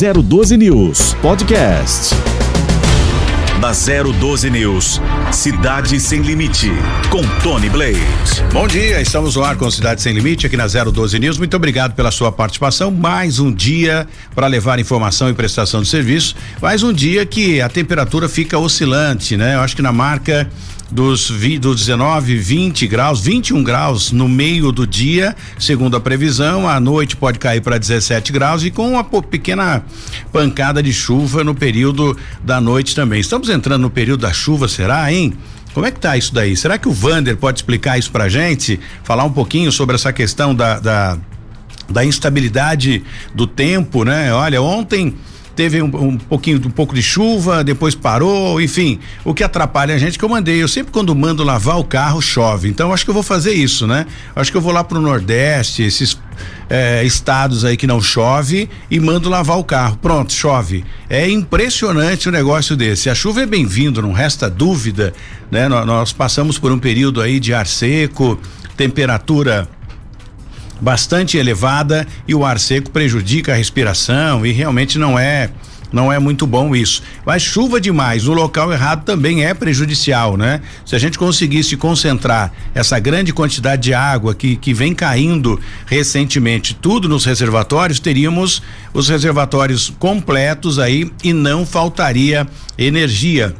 012 News Podcast. Na 012 News, Cidade Sem Limite, com Tony Blade. Bom dia, estamos no ar com Cidade Sem Limite aqui na 012 News. Muito obrigado pela sua participação. Mais um dia para levar informação e prestação de serviço. Mais um dia que a temperatura fica oscilante, né? Eu acho que na marca dos, dos 19, 20 graus, 21 graus no meio do dia, segundo a previsão. À noite pode cair para 17 graus e com uma pequena pancada de chuva no período da noite também. Estamos entrando no período da chuva, será, hein? Como é que tá isso daí? Será que o Vander pode explicar isso pra gente? Falar um pouquinho sobre essa questão da, da, da instabilidade do tempo, né? Olha, ontem teve um, um, pouquinho, um pouco de chuva, depois parou, enfim, o que atrapalha a gente que eu mandei, eu sempre quando mando lavar o carro chove, então acho que eu vou fazer isso, né? Acho que eu vou lá pro Nordeste, esses é, estados aí que não chove e mando lavar o carro. Pronto, chove. É impressionante o negócio desse. A chuva é bem-vindo, não resta dúvida, né? Nós, nós passamos por um período aí de ar seco, temperatura bastante elevada e o ar seco prejudica a respiração e realmente não é não é muito bom isso. Mas chuva demais no local errado também é prejudicial, né? Se a gente conseguisse concentrar essa grande quantidade de água que, que vem caindo recentemente, tudo nos reservatórios, teríamos os reservatórios completos aí e não faltaria energia.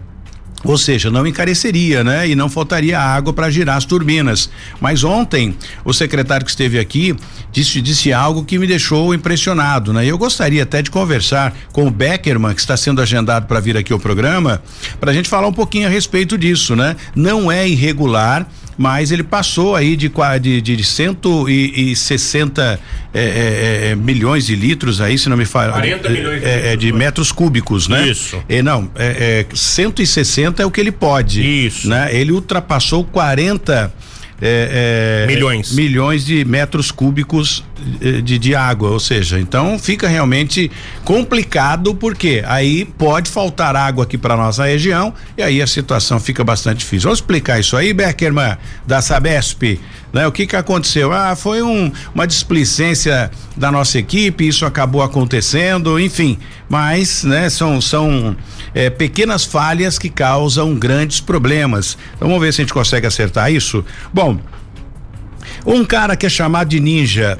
Ou seja, não encareceria, né? E não faltaria água para girar as turbinas. Mas ontem, o secretário que esteve aqui disse, disse algo que me deixou impressionado, né? Eu gostaria até de conversar com o Beckerman, que está sendo agendado para vir aqui ao programa, para a gente falar um pouquinho a respeito disso, né? Não é irregular mas ele passou aí de de, de 160 é, é, é, milhões de litros aí, se não me fala. 40 milhões de, é, é de metros cúbicos, né? Isso. É, não, é, é 160 é o que ele pode. Isso. Né? Ele ultrapassou 40 é, é, milhões. milhões de metros cúbicos de, de, água, ou seja, então fica realmente complicado porque aí pode faltar água aqui para nossa região e aí a situação fica bastante difícil. Vamos explicar isso aí, Beckerman, da Sabesp, né? O que que aconteceu? Ah, foi um, uma displicência da nossa equipe, isso acabou acontecendo, enfim, mas, né, são, são é, pequenas falhas que causam grandes problemas. Então vamos ver se a gente consegue acertar isso. Bom, um cara que é chamado de ninja,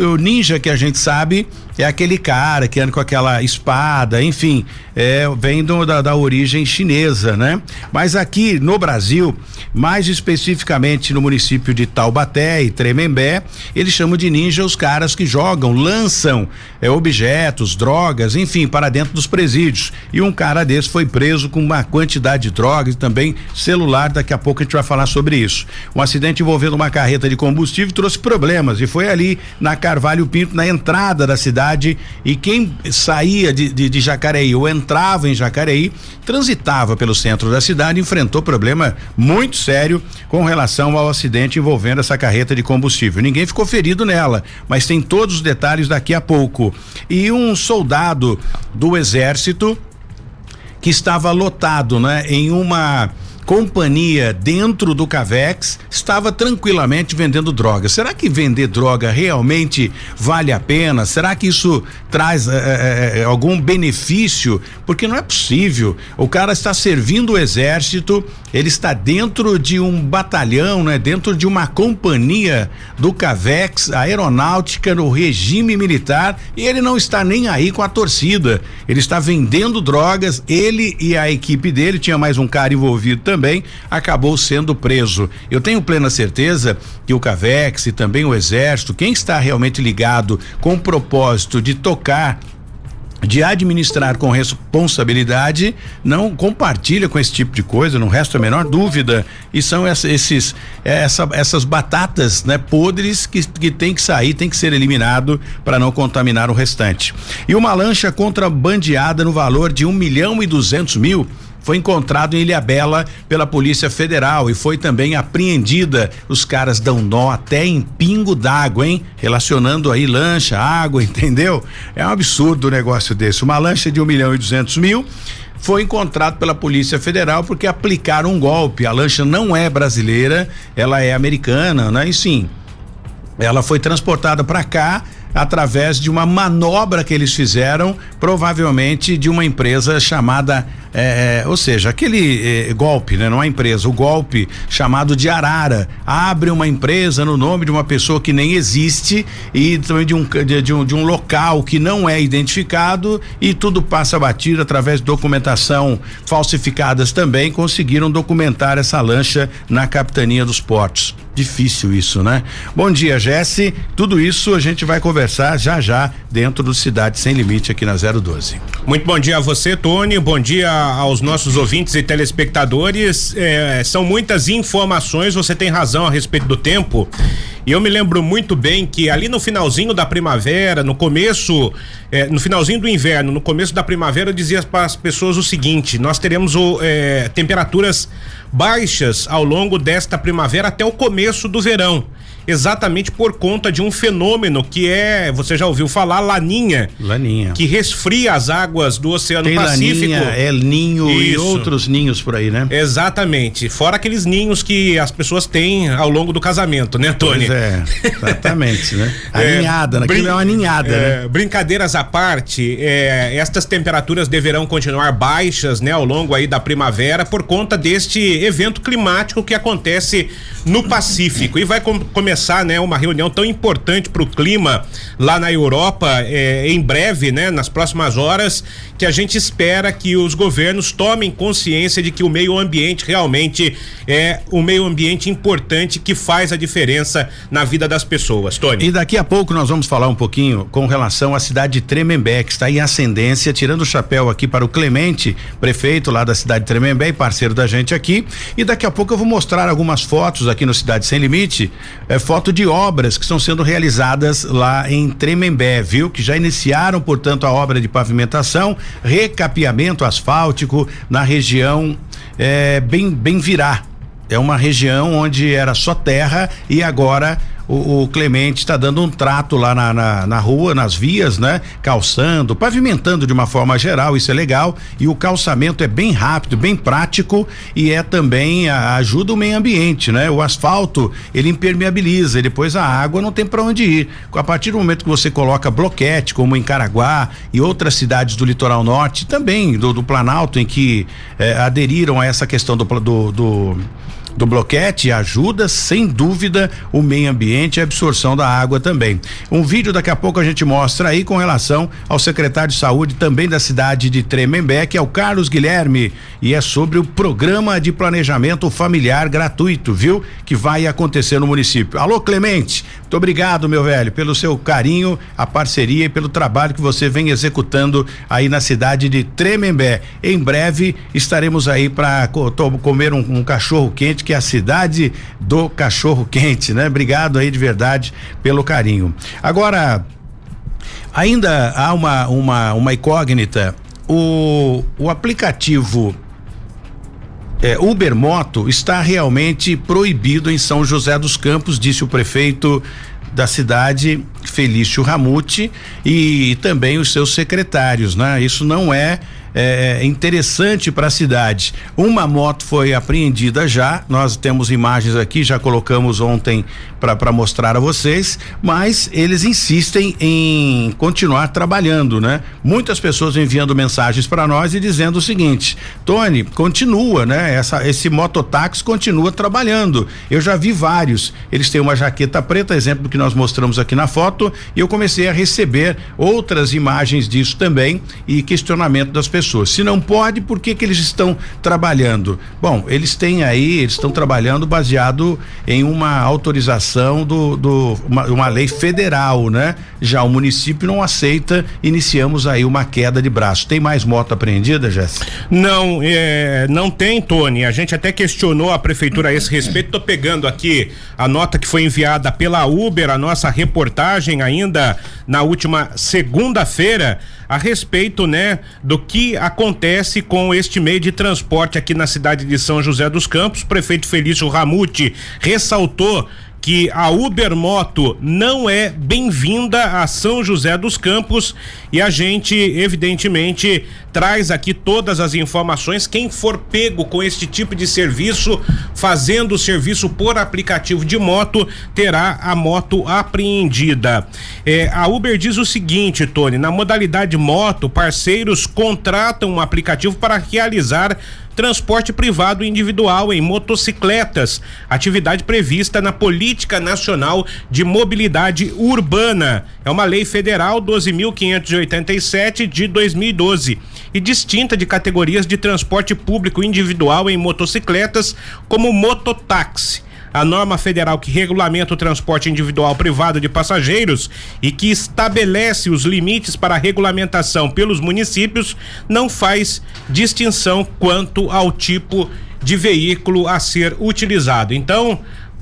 o, ninja que a gente sabe é aquele cara que anda com aquela espada, enfim, é, vem do, da, da origem chinesa, né? Mas aqui no Brasil, mais especificamente no município de Taubaté e Tremembé, eles chamam de ninja os caras que jogam, lançam é, objetos, drogas, enfim, para dentro dos presídios. E um cara desse foi preso com uma quantidade de drogas e também celular. Daqui a pouco a gente vai falar sobre isso. Um acidente envolvendo uma carreta de combustível trouxe problemas e foi ali na Carvalho Pinto, na entrada da cidade cidade e quem saía de, de, de Jacareí ou entrava em Jacareí, transitava pelo centro da cidade, enfrentou problema muito sério com relação ao acidente envolvendo essa carreta de combustível. Ninguém ficou ferido nela, mas tem todos os detalhes daqui a pouco. E um soldado do exército que estava lotado, né, em uma companhia dentro do Cavex estava tranquilamente vendendo droga. Será que vender droga realmente vale a pena? Será que isso traz é, é, algum benefício? Porque não é possível. O cara está servindo o exército, ele está dentro de um batalhão, né? Dentro de uma companhia do Cavex, aeronáutica, no regime militar, e ele não está nem aí com a torcida. Ele está vendendo drogas, ele e a equipe dele, tinha mais um cara envolvido também também acabou sendo preso. Eu tenho plena certeza que o Cavex e também o Exército, quem está realmente ligado com o propósito de tocar de administrar com responsabilidade, não compartilha com esse tipo de coisa, não resta a menor dúvida. E são esses, essa, essas batatas né, podres que, que tem que sair, tem que ser eliminado para não contaminar o restante. E uma lancha contrabandeada no valor de um milhão e duzentos mil foi encontrado em Ilhabela pela Polícia Federal e foi também apreendida. Os caras dão nó até em pingo d'água, hein? Relacionando aí lancha, água, entendeu? É um absurdo o negócio desse. Uma lancha de um milhão e duzentos mil foi encontrado pela Polícia Federal porque aplicaram um golpe. A lancha não é brasileira, ela é americana, né? E sim, ela foi transportada para cá através de uma manobra que eles fizeram, provavelmente de uma empresa chamada é, é, ou seja, aquele é, golpe, né? Não é empresa, o golpe chamado de Arara. Abre uma empresa no nome de uma pessoa que nem existe e também de um, de, de um, de um local que não é identificado e tudo passa batido através de documentação falsificadas também. Conseguiram documentar essa lancha na capitania dos portos. Difícil isso, né? Bom dia, Jesse. Tudo isso a gente vai conversar já já dentro do Cidade Sem Limite aqui na 012. Muito bom dia a você, Tony. Bom dia aos nossos ouvintes e telespectadores. É, são muitas informações, você tem razão a respeito do tempo. E eu me lembro muito bem que ali no finalzinho da primavera, no começo, é, no finalzinho do inverno, no começo da primavera, eu dizia para as pessoas o seguinte: nós teremos o, é, temperaturas baixas ao longo desta primavera até o começo do verão exatamente por conta de um fenômeno que é, você já ouviu falar, laninha. Laninha. Que resfria as águas do Oceano Tem Pacífico. Laninha, El Ninho Isso. e outros ninhos por aí, né? Exatamente. Fora aqueles ninhos que as pessoas têm ao longo do casamento, né, Tony? Pois é, exatamente, né? Aninhada, é, naquilo é uma aninhada, é, né? Brincadeiras à parte, é, estas temperaturas deverão continuar baixas, né, ao longo aí da primavera por conta deste evento climático que acontece no Pacífico e vai com, começar, né, uma reunião tão importante para o clima lá na Europa é, em breve, né, nas próximas horas, que a gente espera que os governos tomem consciência de que o meio ambiente realmente é um meio ambiente importante que faz a diferença na vida das pessoas. Tony. E daqui a pouco nós vamos falar um pouquinho com relação à cidade de Tremembé, que está em ascendência, tirando o chapéu aqui para o Clemente, prefeito lá da cidade de Tremembé e parceiro da gente aqui. E daqui a pouco eu vou mostrar algumas fotos aqui no Cidade Sem Limite, é, foto de obras que estão sendo realizadas lá em Tremembé, viu? Que já iniciaram, portanto, a obra de pavimentação, recapeamento asfáltico na região é, bem, bem virá. É uma região onde era só terra e agora o, o Clemente está dando um trato lá na, na, na, rua, nas vias, né? Calçando, pavimentando de uma forma geral, isso é legal. E o calçamento é bem rápido, bem prático e é também a, ajuda o meio ambiente, né? O asfalto ele impermeabiliza e depois a água não tem para onde ir. A partir do momento que você coloca bloquete, como em Caraguá e outras cidades do litoral norte, também do, do Planalto, em que eh, aderiram a essa questão do, do, do do bloquete ajuda, sem dúvida, o meio ambiente e a absorção da água também. Um vídeo daqui a pouco a gente mostra aí com relação ao secretário de saúde também da cidade de Tremembé, que é o Carlos Guilherme, e é sobre o programa de planejamento familiar gratuito, viu? Que vai acontecer no município. Alô, Clemente, muito obrigado, meu velho, pelo seu carinho, a parceria e pelo trabalho que você vem executando aí na cidade de Tremembé. Em breve estaremos aí para comer um, um cachorro quente que é a cidade do cachorro quente, né? Obrigado aí de verdade pelo carinho. Agora, ainda há uma, uma, uma incógnita. O, o aplicativo é, Uber Moto está realmente proibido em São José dos Campos, disse o prefeito da cidade, Felício Ramute, e também os seus secretários, né? Isso não é é, é, interessante para a cidade. Uma moto foi apreendida já, nós temos imagens aqui, já colocamos ontem para mostrar a vocês, mas eles insistem em continuar trabalhando, né? Muitas pessoas enviando mensagens para nós e dizendo o seguinte: Tony, continua, né? Essa, esse mototáxi continua trabalhando. Eu já vi vários. Eles têm uma jaqueta preta, exemplo que nós mostramos aqui na foto, e eu comecei a receber outras imagens disso também e questionamento das pessoas pessoas. Se não pode, por que que eles estão trabalhando? Bom, eles têm aí, eles estão trabalhando baseado em uma autorização do, do uma, uma, lei federal, né? Já o município não aceita, iniciamos aí uma queda de braço. Tem mais moto apreendida, Jéssica? Não, é, não tem, Tony. A gente até questionou a prefeitura a esse respeito. Tô pegando aqui a nota que foi enviada pela Uber, a nossa reportagem ainda na última segunda-feira a respeito, né, do que acontece com este meio de transporte aqui na cidade de São José dos Campos. O prefeito Felício Ramute ressaltou que a Uber Moto não é bem-vinda a São José dos Campos e a gente, evidentemente, traz aqui todas as informações. Quem for pego com este tipo de serviço, fazendo o serviço por aplicativo de moto, terá a moto apreendida. É, a Uber diz o seguinte, Tony: na modalidade moto, parceiros contratam um aplicativo para realizar transporte privado individual em motocicletas, atividade prevista na Política Nacional de Mobilidade Urbana. É uma lei federal 12.587 de 2012 e distinta de categorias de transporte público individual em motocicletas como mototáxi a norma federal que regulamenta o transporte individual privado de passageiros e que estabelece os limites para a regulamentação pelos municípios não faz distinção quanto ao tipo de veículo a ser utilizado. Então,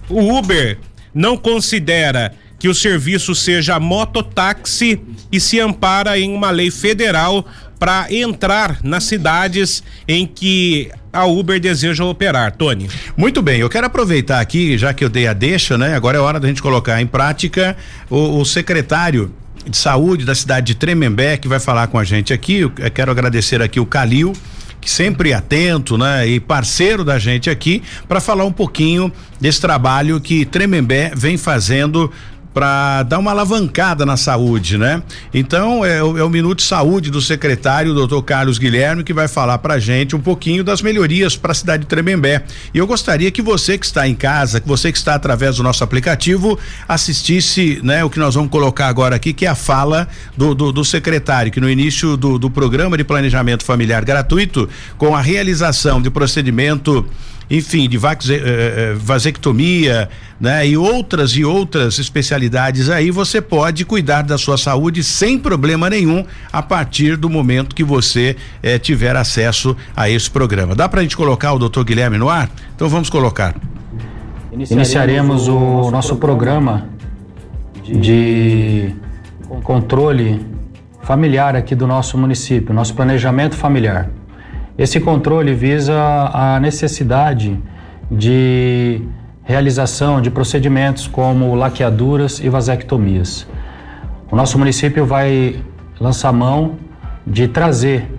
o Uber não considera que o serviço seja mototáxi e se ampara em uma lei federal para entrar nas cidades em que a Uber deseja operar. Tony. Muito bem, eu quero aproveitar aqui, já que eu dei a deixa, né? Agora é hora da gente colocar em prática o, o secretário de saúde da cidade de Tremembé que vai falar com a gente aqui. Eu quero agradecer aqui o Calil que sempre atento, né, e parceiro da gente aqui para falar um pouquinho desse trabalho que Tremembé vem fazendo para dar uma alavancada na saúde, né? Então é, é, o Minuto Saúde do secretário, doutor Carlos Guilherme, que vai falar para gente um pouquinho das melhorias para a cidade de Tremembé. E eu gostaria que você que está em casa, que você que está através do nosso aplicativo, assistisse, né, o que nós vamos colocar agora aqui, que é a fala do, do, do secretário, que no início do, do programa de planejamento familiar gratuito, com a realização de procedimento enfim, de eh, eh, vasectomia, né? E outras e outras especialidades aí, você pode cuidar da sua saúde sem problema nenhum a partir do momento que você eh, tiver acesso a esse programa. Dá pra gente colocar o doutor Guilherme no ar? Então vamos colocar. Iniciaremos o nosso programa de controle familiar aqui do nosso município, nosso planejamento familiar. Esse controle visa a necessidade de realização de procedimentos como laqueaduras e vasectomias. O nosso município vai lançar mão de trazer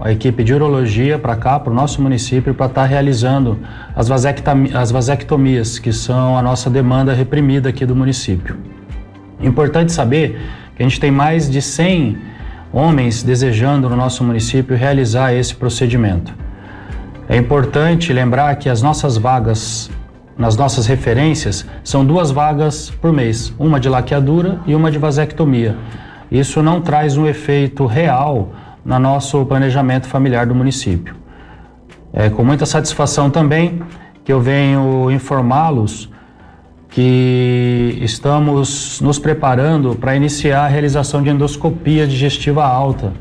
a equipe de urologia para cá, para o nosso município, para estar tá realizando as, as vasectomias, que são a nossa demanda reprimida aqui do município. Importante saber que a gente tem mais de 100 homens desejando no nosso município realizar esse procedimento. É importante lembrar que as nossas vagas, nas nossas referências, são duas vagas por mês, uma de laqueadura e uma de vasectomia. Isso não traz um efeito real no nosso planejamento familiar do município. É com muita satisfação também que eu venho informá-los que estamos nos preparando para iniciar a realização de endoscopia digestiva alta.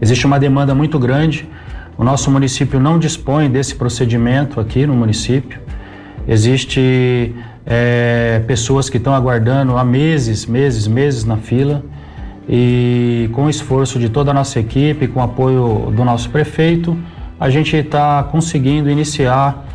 Existe uma demanda muito grande. O nosso município não dispõe desse procedimento aqui no município. Existe é, pessoas que estão aguardando há meses, meses, meses na fila e com o esforço de toda a nossa equipe, com o apoio do nosso prefeito, a gente está conseguindo iniciar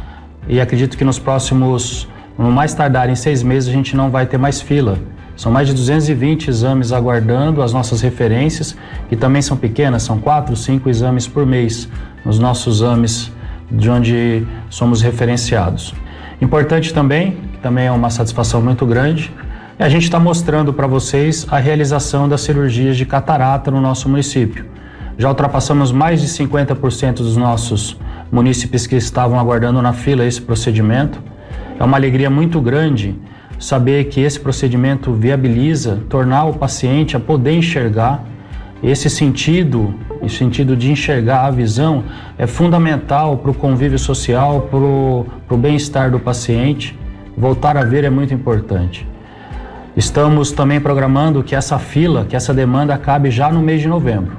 e acredito que nos próximos no mais tardar em seis meses, a gente não vai ter mais fila. São mais de 220 exames aguardando as nossas referências, que também são pequenas, são quatro, cinco exames por mês nos nossos exames de onde somos referenciados. Importante também, que também é uma satisfação muito grande, é a gente está mostrando para vocês a realização das cirurgias de catarata no nosso município. Já ultrapassamos mais de 50% dos nossos munícipes que estavam aguardando na fila esse procedimento. É uma alegria muito grande saber que esse procedimento viabiliza tornar o paciente a poder enxergar. Esse sentido, o sentido de enxergar a visão, é fundamental para o convívio social, para o bem-estar do paciente. Voltar a ver é muito importante. Estamos também programando que essa fila, que essa demanda acabe já no mês de novembro.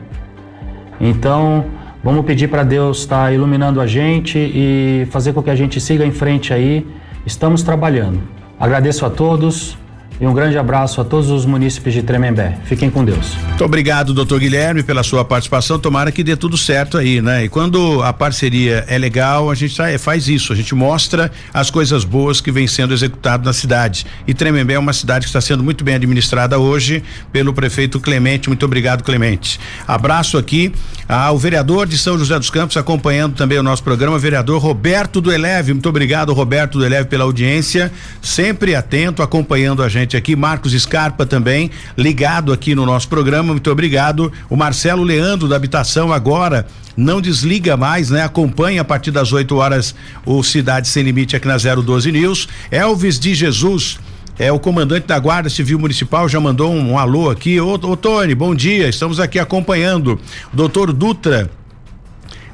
Então, vamos pedir para Deus estar iluminando a gente e fazer com que a gente siga em frente aí Estamos trabalhando. Agradeço a todos e um grande abraço a todos os munícipes de Tremembé. Fiquem com Deus. Muito obrigado, doutor Guilherme, pela sua participação. Tomara que dê tudo certo aí, né? E quando a parceria é legal, a gente faz isso, a gente mostra as coisas boas que vem sendo executado na cidade. E Tremembé é uma cidade que está sendo muito bem administrada hoje pelo prefeito Clemente. Muito obrigado, Clemente. Abraço aqui ao vereador de São José dos Campos, acompanhando também o nosso programa, vereador Roberto do Eleve. Muito obrigado, Roberto do Eleve, pela audiência, sempre atento, acompanhando a gente aqui. Marcos Scarpa também, ligado aqui no nosso programa. Muito obrigado. O Marcelo Leandro da Habitação agora não desliga mais, né? Acompanha a partir das 8 horas o Cidade Sem Limite aqui na 012 News. Elvis de Jesus é, o comandante da Guarda Civil Municipal já mandou um, um alô aqui. Ô, ô Tony, bom dia. Estamos aqui acompanhando. O doutor Dutra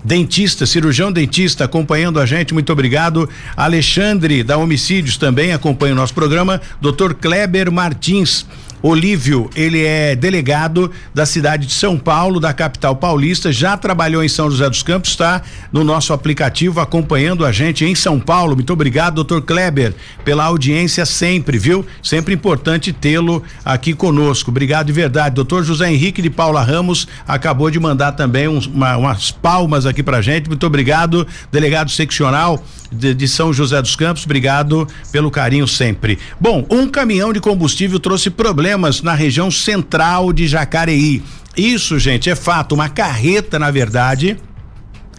dentista, cirurgião dentista acompanhando a gente, muito obrigado. Alexandre da Homicídios também acompanha o nosso programa. Doutor Kleber Martins Olívio, ele é delegado da cidade de São Paulo, da capital paulista, já trabalhou em São José dos Campos, está no nosso aplicativo acompanhando a gente em São Paulo. Muito obrigado, doutor Kleber, pela audiência sempre, viu? Sempre importante tê-lo aqui conosco. Obrigado de verdade. Doutor José Henrique de Paula Ramos acabou de mandar também uns, uma, umas palmas aqui pra gente. Muito obrigado, delegado seccional de, de, São José dos Campos, obrigado pelo carinho sempre. Bom, um caminhão de combustível trouxe problemas na região central de Jacareí. Isso, gente, é fato. Uma carreta, na verdade,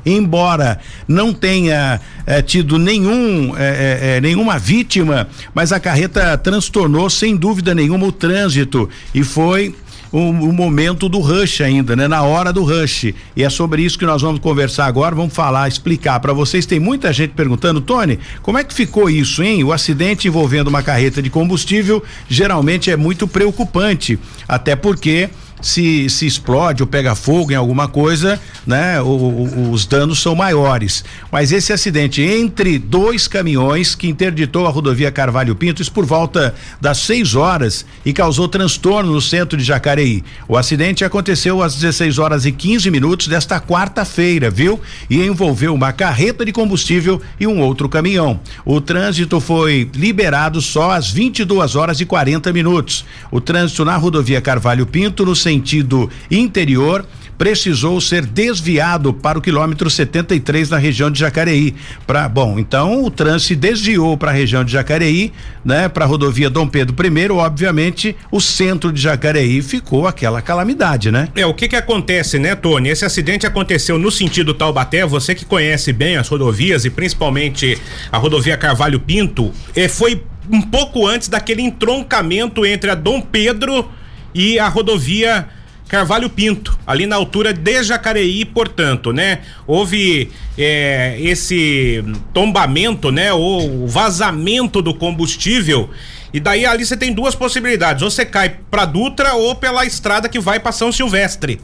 embora não tenha eh, tido nenhum eh, eh, nenhuma vítima, mas a carreta transtornou sem dúvida nenhuma o trânsito e foi o, o, momento do rush ainda, né? Na hora do rush. E é sobre isso que nós vamos conversar agora, vamos falar, explicar para vocês. Tem muita gente perguntando, Tony, como é que ficou isso, hein? O acidente envolvendo uma carreta de combustível geralmente é muito preocupante, até porque se, se explode ou pega fogo em alguma coisa, né? O, o, os danos são maiores. Mas esse acidente entre dois caminhões que interditou a rodovia Carvalho Pinto, isso por volta das 6 horas e causou transtorno no centro de Jacareí. O acidente aconteceu às 16 horas e 15 minutos desta quarta-feira, viu? E envolveu uma carreta de combustível e um outro caminhão. O trânsito foi liberado só às 22 horas e 40 minutos. O trânsito na rodovia Carvalho Pinto, no sentido interior precisou ser desviado para o quilômetro 73 na região de Jacareí. Para bom, então o trânsito desviou para a região de Jacareí, né, para a rodovia Dom Pedro I, obviamente, o centro de Jacareí ficou aquela calamidade, né? É, o que que acontece, né, Tony? Esse acidente aconteceu no sentido Taubaté, você que conhece bem as rodovias e principalmente a rodovia Carvalho Pinto, é, foi um pouco antes daquele entroncamento entre a Dom Pedro e a rodovia Carvalho Pinto, ali na altura de Jacareí, portanto, né? Houve é, esse tombamento, né? Ou vazamento do combustível. E daí ali você tem duas possibilidades: ou você cai pra Dutra ou pela estrada que vai para São Silvestre.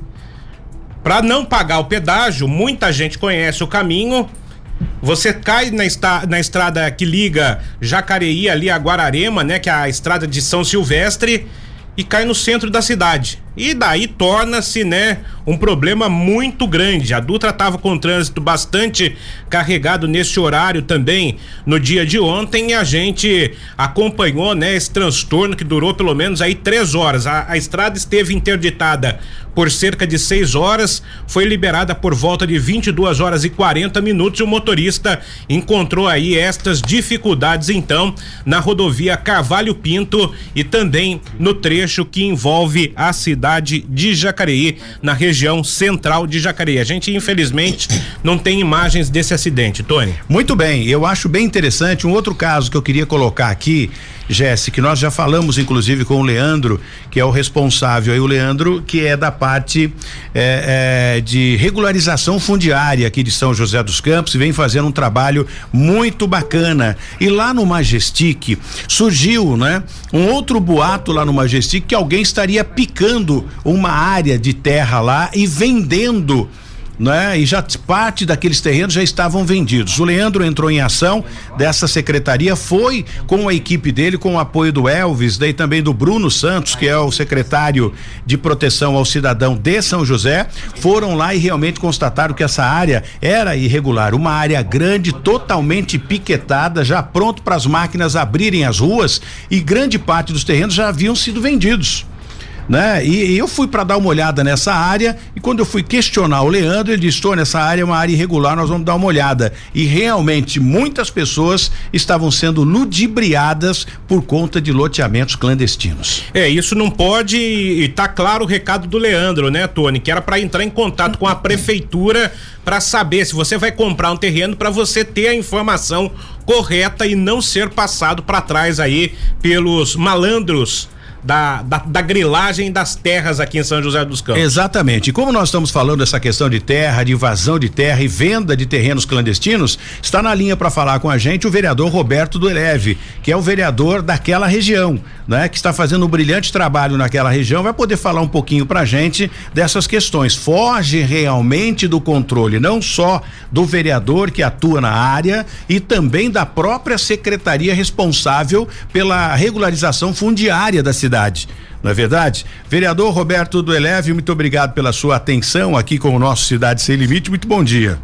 Para não pagar o pedágio, muita gente conhece o caminho. Você cai na, esta, na estrada que liga Jacareí ali a Guararema, né? Que é a estrada de São Silvestre e cai no centro da cidade. E daí torna-se, né, um problema muito grande. A Dutra estava com trânsito bastante carregado nesse horário também no dia de ontem e a gente acompanhou, né, esse transtorno que durou pelo menos aí três horas. A, a estrada esteve interditada por cerca de seis horas, foi liberada por volta de 22 horas e 40 minutos e o motorista encontrou aí estas dificuldades então na rodovia Carvalho Pinto e também no trecho que envolve a cidade cidade de Jacareí, na região central de Jacareí. A gente, infelizmente, não tem imagens desse acidente, Tony. Muito bem, eu acho bem interessante um outro caso que eu queria colocar aqui, Jéssica, nós já falamos, inclusive, com o Leandro, que é o responsável aí, o Leandro, que é da parte é, é, de regularização fundiária aqui de São José dos Campos e vem fazendo um trabalho muito bacana. E lá no Majestic surgiu, né, um outro boato lá no Majestic que alguém estaria picando uma área de terra lá e vendendo né? E já parte daqueles terrenos já estavam vendidos. O Leandro entrou em ação dessa secretaria, foi com a equipe dele, com o apoio do Elvis, daí também do Bruno Santos, que é o secretário de proteção ao cidadão de São José, foram lá e realmente constataram que essa área era irregular, uma área grande, totalmente piquetada, já pronto para as máquinas abrirem as ruas e grande parte dos terrenos já haviam sido vendidos né? E, e eu fui para dar uma olhada nessa área e quando eu fui questionar o Leandro, ele disse: "Estou nessa área é uma área irregular, nós vamos dar uma olhada". E realmente muitas pessoas estavam sendo ludibriadas por conta de loteamentos clandestinos. É, isso não pode e tá claro o recado do Leandro, né, Tony, que era para entrar em contato com a prefeitura para saber se você vai comprar um terreno para você ter a informação correta e não ser passado para trás aí pelos malandros da, da, da, grilagem das terras aqui em São José dos Campos. Exatamente. E como nós estamos falando dessa questão de terra, de invasão de terra e venda de terrenos clandestinos, está na linha para falar com a gente o vereador Roberto do Eleve, que é o vereador daquela região, né? Que está fazendo um brilhante trabalho naquela região, vai poder falar um pouquinho para a gente dessas questões. Foge realmente do controle, não só do vereador que atua na área e também da própria secretaria responsável pela regularização fundiária da cidade cidade. Não é verdade? Vereador Roberto do Eleve, muito obrigado pela sua atenção aqui com o nosso Cidade Sem Limite. Muito bom dia.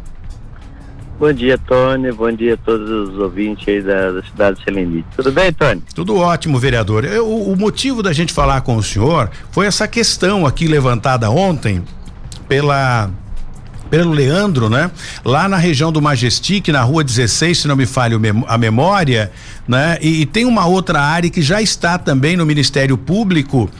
Bom dia, Tony. Bom dia a todos os ouvintes aí da, da Cidade Sem Limite. Tudo bem, Tony? Tudo ótimo, vereador. Eu, o motivo da gente falar com o senhor foi essa questão aqui levantada ontem pela pelo Leandro, né? Lá na região do Majestic, na rua 16, se não me falha a memória, né? E, e tem uma outra área que já está também no Ministério Público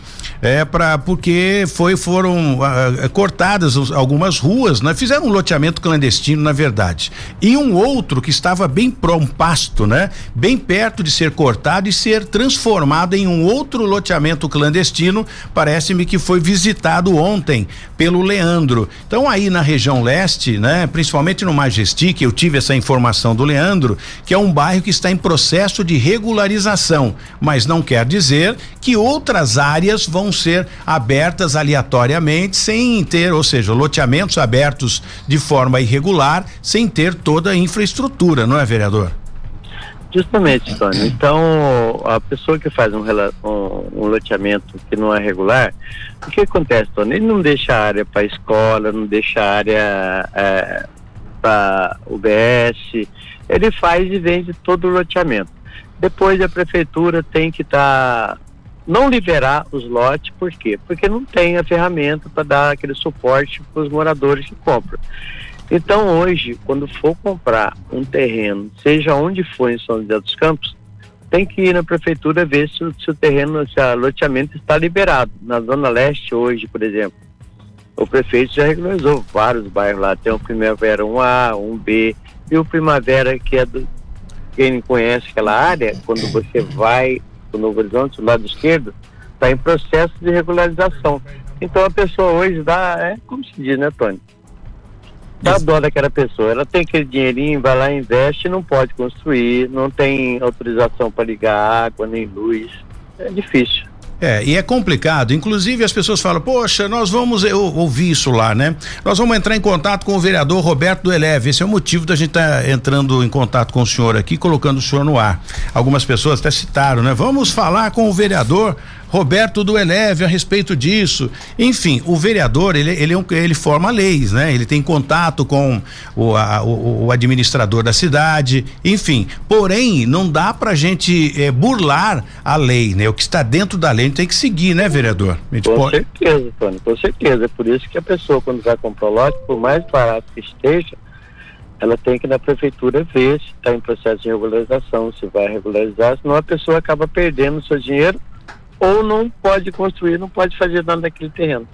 é para porque foi foram uh, cortadas algumas ruas, né? Fizeram um loteamento clandestino, na verdade. E um outro que estava bem pro um pasto, né? Bem perto de ser cortado e ser transformado em um outro loteamento clandestino, parece-me que foi visitado ontem pelo Leandro. Então aí na região leste, né, principalmente no Majestic, eu tive essa informação do Leandro, que é um bairro que está em processo de regularização, mas não quer dizer que outras áreas vão ser abertas aleatoriamente, sem ter, ou seja, loteamentos abertos de forma irregular, sem ter toda a infraestrutura, não é, vereador? Justamente, Tony. Então, a pessoa que faz um, um, um, loteamento que não é regular, o que acontece, Tony? Ele não deixa área para escola, não deixa área é, para UBS, ele faz e vende todo o loteamento. Depois a prefeitura tem que estar tá não liberar os lotes, por quê? Porque não tem a ferramenta para dar aquele suporte para os moradores que compram. Então hoje, quando for comprar um terreno, seja onde for em São José dos Campos, tem que ir na prefeitura ver se, se o terreno, se o loteamento está liberado. Na Zona Leste hoje, por exemplo, o prefeito já regularizou vários bairros lá. Tem o Primavera 1A, 1B e o Primavera, que é do. Quem conhece aquela área, quando você vai do Novo Horizonte, do lado esquerdo, está em processo de regularização. Então a pessoa hoje dá, é como se diz, né, Tony? Dá dó daquela pessoa. Ela tem aquele dinheirinho, vai lá, investe, não pode construir, não tem autorização para ligar água nem luz. É difícil. É, e é complicado. Inclusive, as pessoas falam, poxa, nós vamos. Eu ouvi isso lá, né? Nós vamos entrar em contato com o vereador Roberto do Eleve. Esse é o motivo da gente estar tá entrando em contato com o senhor aqui, colocando o senhor no ar. Algumas pessoas até citaram, né? Vamos falar com o vereador Roberto do Eleve a respeito disso. Enfim, o vereador, ele, ele, é ele forma leis, né? Ele tem contato com o, a, o, o, administrador da cidade, enfim. Porém, não dá pra gente é, burlar a lei, né? O que está dentro da lei tem que seguir, né, vereador? Com pode... certeza, Tony, com certeza. É por isso que a pessoa, quando vai comprar o lote, por mais barato que esteja, ela tem que na prefeitura ver se está em processo de regularização, se vai regularizar, senão a pessoa acaba perdendo o seu dinheiro ou não pode construir, não pode fazer nada naquele terreno.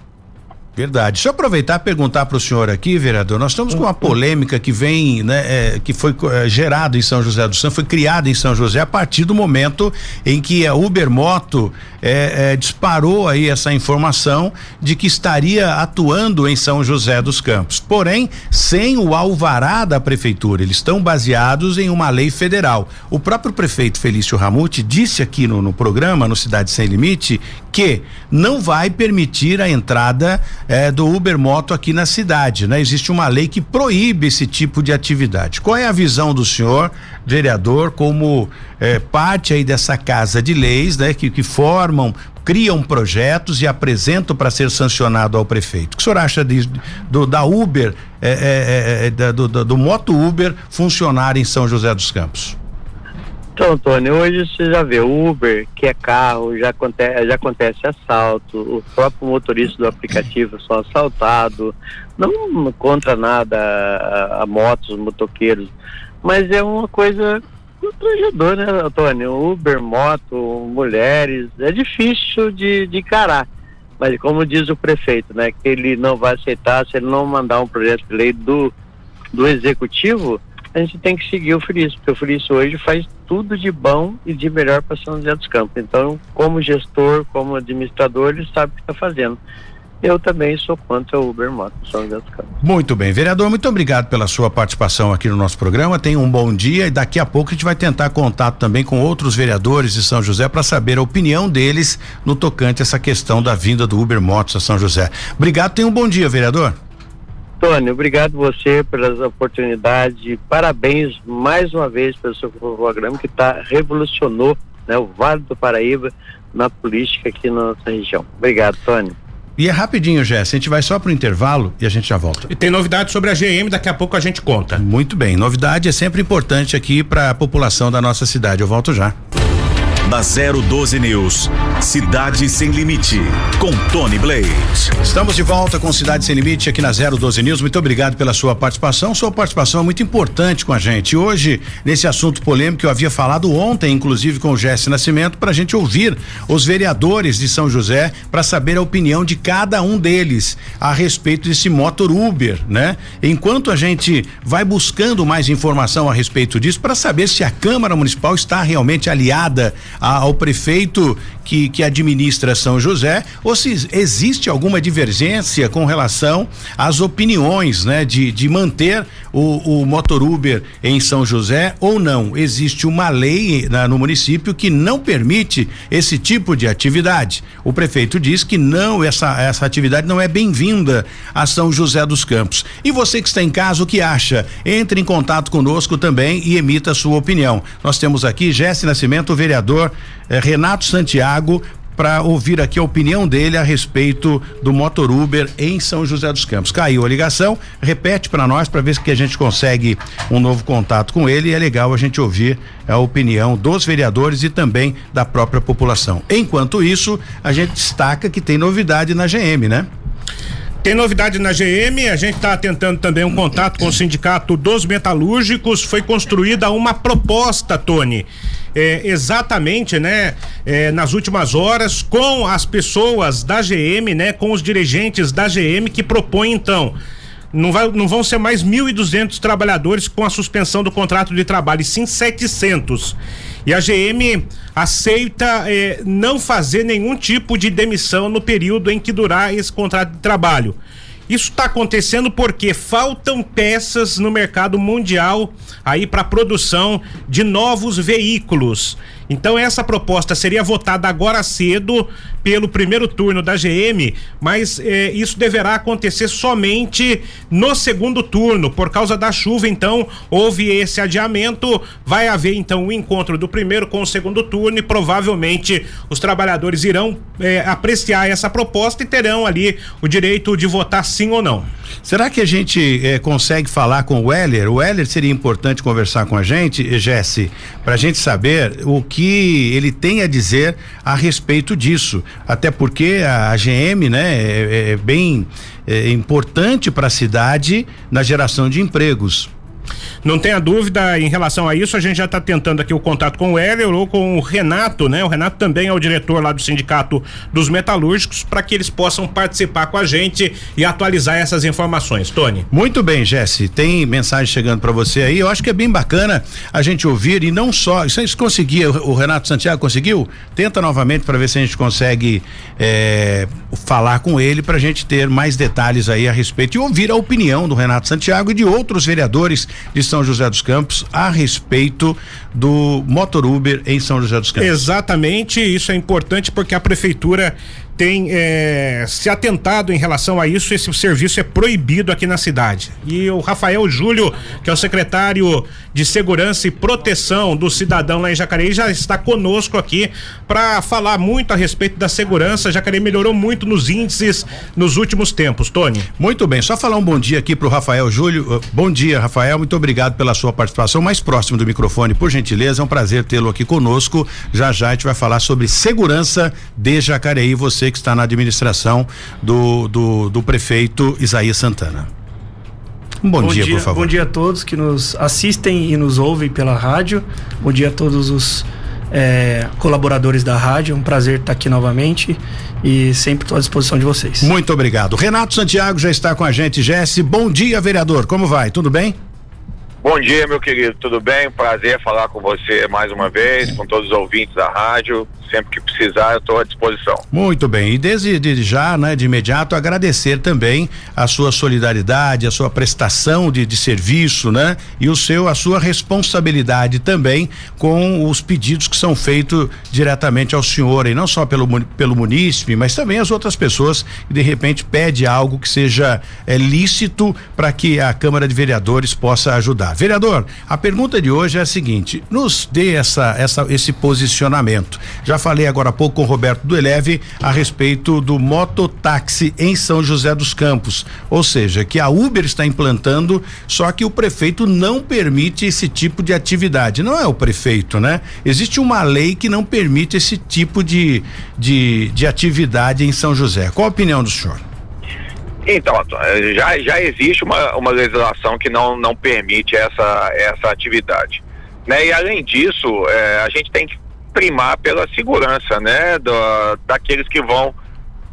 Verdade. Deixa eu aproveitar e perguntar para o senhor aqui, vereador. Nós estamos com uma polêmica que vem, né, é, que foi é, gerada em São José do Sul, foi criada em São José a partir do momento em que a Uber Moto é, é, disparou aí essa informação de que estaria atuando em São José dos Campos. Porém, sem o alvará da prefeitura. Eles estão baseados em uma lei federal. O próprio prefeito Felício Ramute disse aqui no, no programa, no Cidade Sem Limite, que não vai permitir a entrada é, do Uber Moto aqui na cidade, né? Existe uma lei que proíbe esse tipo de atividade. Qual é a visão do senhor, vereador, como é, parte aí dessa casa de leis, né? Que, que formam, criam projetos e apresentam para ser sancionado ao prefeito. O que o senhor acha de, do, da Uber, é, é, é, do, do, do Moto Uber funcionar em São José dos Campos? Então, Tony, hoje você já vê Uber, que é carro, já acontece, já acontece assalto, o próprio motorista do aplicativo são assaltado, não contra nada a, a motos, motoqueiros, mas é uma coisa constrangedora, né, Antônio? Uber, moto, mulheres, é difícil de, de encarar. Mas como diz o prefeito, né, que ele não vai aceitar se ele não mandar um projeto de lei do, do executivo, a gente tem que seguir o Felício, porque o Felício hoje faz tudo de bom e de melhor para São José dos Campos. Então, como gestor, como administrador, ele sabe o que está fazendo. Eu também sou contra o Uber Moto São José dos Campos. Muito bem, vereador, muito obrigado pela sua participação aqui no nosso programa. Tenha um bom dia e daqui a pouco a gente vai tentar contato também com outros vereadores de São José para saber a opinião deles no tocante a essa questão da vinda do Uber Motos a São José. Obrigado, tenha um bom dia, vereador. Tony, obrigado você pelas oportunidades. Parabéns mais uma vez pelo seu programa que tá, revolucionou né, o Vale do Paraíba na política aqui na nossa região. Obrigado, Tony. E é rapidinho, Jess. A gente vai só pro intervalo e a gente já volta. E tem novidade sobre a GM, daqui a pouco a gente conta. Muito bem. Novidade é sempre importante aqui para a população da nossa cidade. Eu volto já da 012 News. Cidade Sem Limite, com Tony Blade. Estamos de volta com Cidade Sem Limite aqui na 012 News. Muito obrigado pela sua participação. Sua participação é muito importante com a gente. Hoje, nesse assunto polêmico eu havia falado ontem, inclusive com o Jesse Nascimento, para a gente ouvir os vereadores de São José para saber a opinião de cada um deles a respeito desse motor Uber, né? Enquanto a gente vai buscando mais informação a respeito disso para saber se a Câmara Municipal está realmente aliada ao prefeito que, que administra São José ou se existe alguma divergência com relação às opiniões, né, de, de manter o, o motor Uber em São José ou não. Existe uma lei na, no município que não permite esse tipo de atividade. O prefeito diz que não, essa, essa atividade não é bem-vinda a São José dos Campos. E você que está em casa, o que acha? Entre em contato conosco também e emita a sua opinião. Nós temos aqui Jesse Nascimento, vereador eh, Renato Santiago, para ouvir aqui a opinião dele a respeito do motor Uber em São José dos Campos. Caiu a ligação, repete para nós para ver se que a gente consegue um novo contato com ele. E é legal a gente ouvir a opinião dos vereadores e também da própria população. Enquanto isso, a gente destaca que tem novidade na GM, né? Tem novidade na GM, a gente está tentando também um contato com o sindicato dos metalúrgicos. Foi construída uma proposta, Tony, é, exatamente, né, é, nas últimas horas, com as pessoas da GM, né, com os dirigentes da GM que propõem então. Não, vai, não vão ser mais 1.200 trabalhadores com a suspensão do contrato de trabalho, e sim 700. E a GM aceita eh, não fazer nenhum tipo de demissão no período em que durar esse contrato de trabalho. Isso está acontecendo porque faltam peças no mercado mundial aí para produção de novos veículos. Então essa proposta seria votada agora cedo pelo primeiro turno da GM, mas eh, isso deverá acontecer somente no segundo turno por causa da chuva. Então houve esse adiamento. Vai haver então o um encontro do primeiro com o segundo turno e provavelmente os trabalhadores irão eh, apreciar essa proposta e terão ali o direito de votar sim ou não. Será que a gente eh, consegue falar com o Heller? O Heller seria importante conversar com a gente, Jesse, para a gente saber o que ele tem a dizer a respeito disso. Até porque a, a GM, né, é, é bem é, importante para a cidade na geração de empregos. Não tenha dúvida em relação a isso, a gente já está tentando aqui o contato com o Heller ou com o Renato, né? O Renato também é o diretor lá do Sindicato dos Metalúrgicos, para que eles possam participar com a gente e atualizar essas informações. Tony. Muito bem, Jesse. Tem mensagem chegando para você aí. Eu acho que é bem bacana a gente ouvir e não só. Se a gente conseguir, o Renato Santiago conseguiu? Tenta novamente para ver se a gente consegue é, falar com ele para a gente ter mais detalhes aí a respeito e ouvir a opinião do Renato Santiago e de outros vereadores de São José dos Campos a respeito do motor Uber em São José dos Campos. Exatamente, isso é importante porque a prefeitura tem é, se atentado em relação a isso. Esse serviço é proibido aqui na cidade. E o Rafael Júlio, que é o secretário de Segurança e Proteção do Cidadão lá em Jacareí, já está conosco aqui para falar muito a respeito da segurança. Jacareí melhorou muito nos índices nos últimos tempos. Tony. Muito bem, só falar um bom dia aqui para o Rafael Júlio. Uh, bom dia, Rafael. Muito obrigado pela sua participação. Mais próximo do microfone, por gentileza. É um prazer tê-lo aqui conosco. Já já a gente vai falar sobre segurança de Jacareí. Você que está na administração do, do, do prefeito Isaías Santana. Um bom, bom dia, dia, por favor. Bom dia a todos que nos assistem e nos ouvem pela rádio. Bom dia a todos os é, colaboradores da rádio. Um prazer estar aqui novamente e sempre estou à disposição de vocês. Muito obrigado. Renato Santiago já está com a gente. Jesse, bom dia, vereador. Como vai? Tudo bem? Bom dia, meu querido. Tudo bem? Prazer falar com você mais uma vez, com todos os ouvintes da rádio sempre que precisar, eu estou à disposição. Muito bem. E desde, desde, já, né, de imediato, agradecer também a sua solidariedade, a sua prestação de, de serviço, né? E o seu, a sua responsabilidade também com os pedidos que são feitos diretamente ao senhor, e não só pelo, pelo munícipe, mas também as outras pessoas que de repente pede algo que seja é, lícito para que a Câmara de Vereadores possa ajudar. Vereador, a pergunta de hoje é a seguinte: nos dê essa, essa, esse posicionamento. Já falei agora há pouco com o Roberto do Eleve a respeito do mototáxi em São José dos Campos. Ou seja, que a Uber está implantando, só que o prefeito não permite esse tipo de atividade. Não é o prefeito, né? Existe uma lei que não permite esse tipo de, de, de atividade em São José. Qual a opinião do senhor? Então, já, já existe uma, uma legislação que não, não permite essa, essa atividade. Né? E além disso, é, a gente tem que primar pela segurança, né, do, daqueles que vão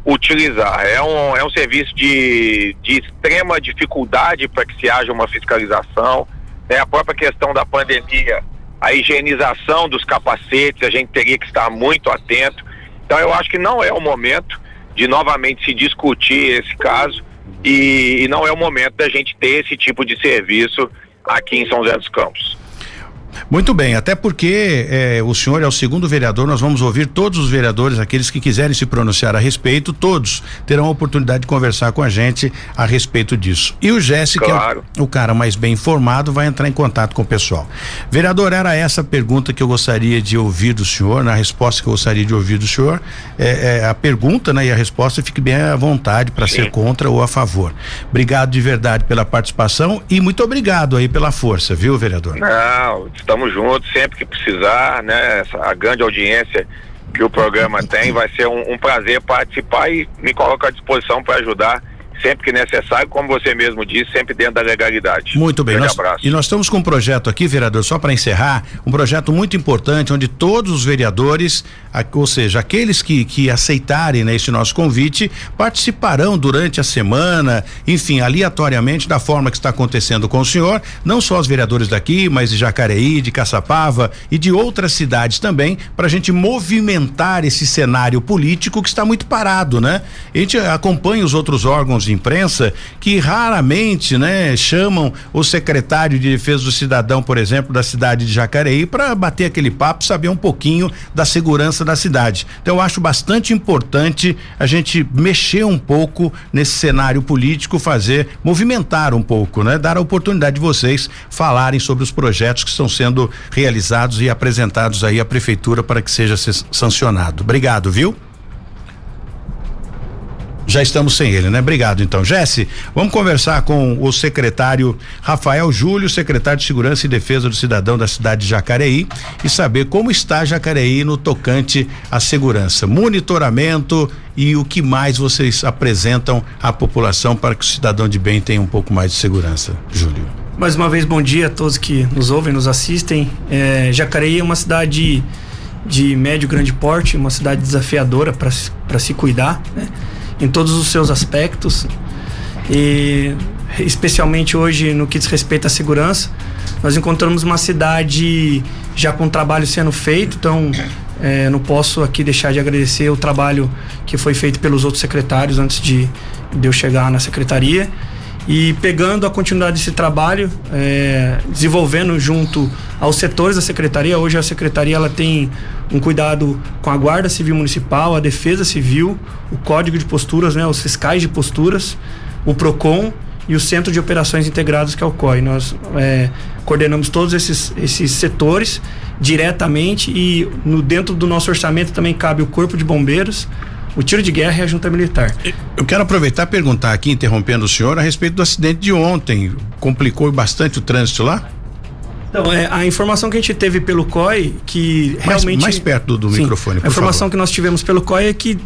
utilizar. É um, é um serviço de, de extrema dificuldade para que se haja uma fiscalização. Né, a própria questão da pandemia, a higienização dos capacetes, a gente teria que estar muito atento. Então, eu acho que não é o momento de novamente se discutir esse caso e, e não é o momento da gente ter esse tipo de serviço aqui em São José dos Campos. Muito bem, até porque eh, o senhor é o segundo vereador, nós vamos ouvir todos os vereadores, aqueles que quiserem se pronunciar a respeito, todos terão a oportunidade de conversar com a gente a respeito disso. E o Jéssica, claro. é o, o, cara mais bem informado, vai entrar em contato com o pessoal. Vereador, era essa a pergunta que eu gostaria de ouvir do senhor, na resposta que eu gostaria de ouvir do senhor. É, é a pergunta, né, e a resposta fique bem à vontade para ser contra ou a favor. Obrigado de verdade pela participação e muito obrigado aí pela força, viu, vereador? Não, estamos juntos sempre que precisar, né? Essa, a grande audiência que o programa tem, vai ser um, um prazer participar e me coloco à disposição para ajudar sempre que necessário, como você mesmo disse, sempre dentro da legalidade. Muito bem. Nós, abraço. E nós estamos com um projeto aqui, vereador, só para encerrar, um projeto muito importante, onde todos os vereadores, ou seja, aqueles que, que aceitarem né, esse nosso convite, participarão durante a semana, enfim, aleatoriamente, da forma que está acontecendo com o senhor, não só os vereadores daqui, mas de Jacareí, de Caçapava e de outras cidades também, para a gente movimentar esse cenário político que está muito parado, né? A gente acompanha os outros órgãos de imprensa que raramente, né, chamam o secretário de Defesa do Cidadão, por exemplo, da cidade de Jacareí para bater aquele papo, saber um pouquinho da segurança da cidade. Então eu acho bastante importante a gente mexer um pouco nesse cenário político, fazer movimentar um pouco, né, dar a oportunidade de vocês falarem sobre os projetos que estão sendo realizados e apresentados aí à prefeitura para que seja sancionado. Obrigado, viu? Já estamos sem ele, né? Obrigado, então. Jesse, vamos conversar com o secretário Rafael Júlio, secretário de Segurança e Defesa do Cidadão da cidade de Jacareí, e saber como está Jacareí no tocante à segurança, monitoramento e o que mais vocês apresentam à população para que o cidadão de bem tenha um pouco mais de segurança. Júlio. Mais uma vez, bom dia a todos que nos ouvem, nos assistem. É, Jacareí é uma cidade de médio grande porte, uma cidade desafiadora para se cuidar, né? Em todos os seus aspectos e especialmente hoje no que diz respeito à segurança. Nós encontramos uma cidade já com trabalho sendo feito, então é, não posso aqui deixar de agradecer o trabalho que foi feito pelos outros secretários antes de, de eu chegar na secretaria. E pegando a continuidade desse trabalho, é, desenvolvendo junto aos setores da secretaria. Hoje a secretaria ela tem um cuidado com a Guarda Civil Municipal, a Defesa Civil, o Código de Posturas, né, os fiscais de posturas, o PROCON e o Centro de Operações Integrados, que é o COI. Nós é, coordenamos todos esses, esses setores diretamente e no dentro do nosso orçamento também cabe o Corpo de Bombeiros, o tiro de guerra e a junta militar. Eu quero aproveitar e perguntar aqui, interrompendo o senhor, a respeito do acidente de ontem. Complicou bastante o trânsito lá? Então, é, a informação que a gente teve pelo COI, que mais, realmente. Mais perto do, do Sim, microfone, por A informação favor. que nós tivemos pelo COI é que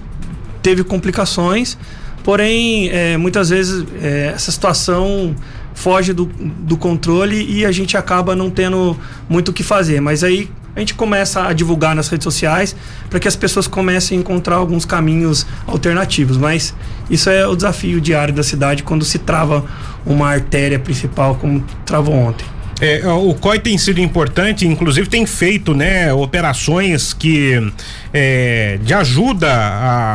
teve complicações, porém, é, muitas vezes é, essa situação foge do, do controle e a gente acaba não tendo muito o que fazer. Mas aí a gente começa a divulgar nas redes sociais para que as pessoas comecem a encontrar alguns caminhos alternativos. Mas isso é o desafio diário da cidade quando se trava uma artéria principal, como travou ontem. É, o COI tem sido importante, inclusive tem feito né, operações que é, de ajuda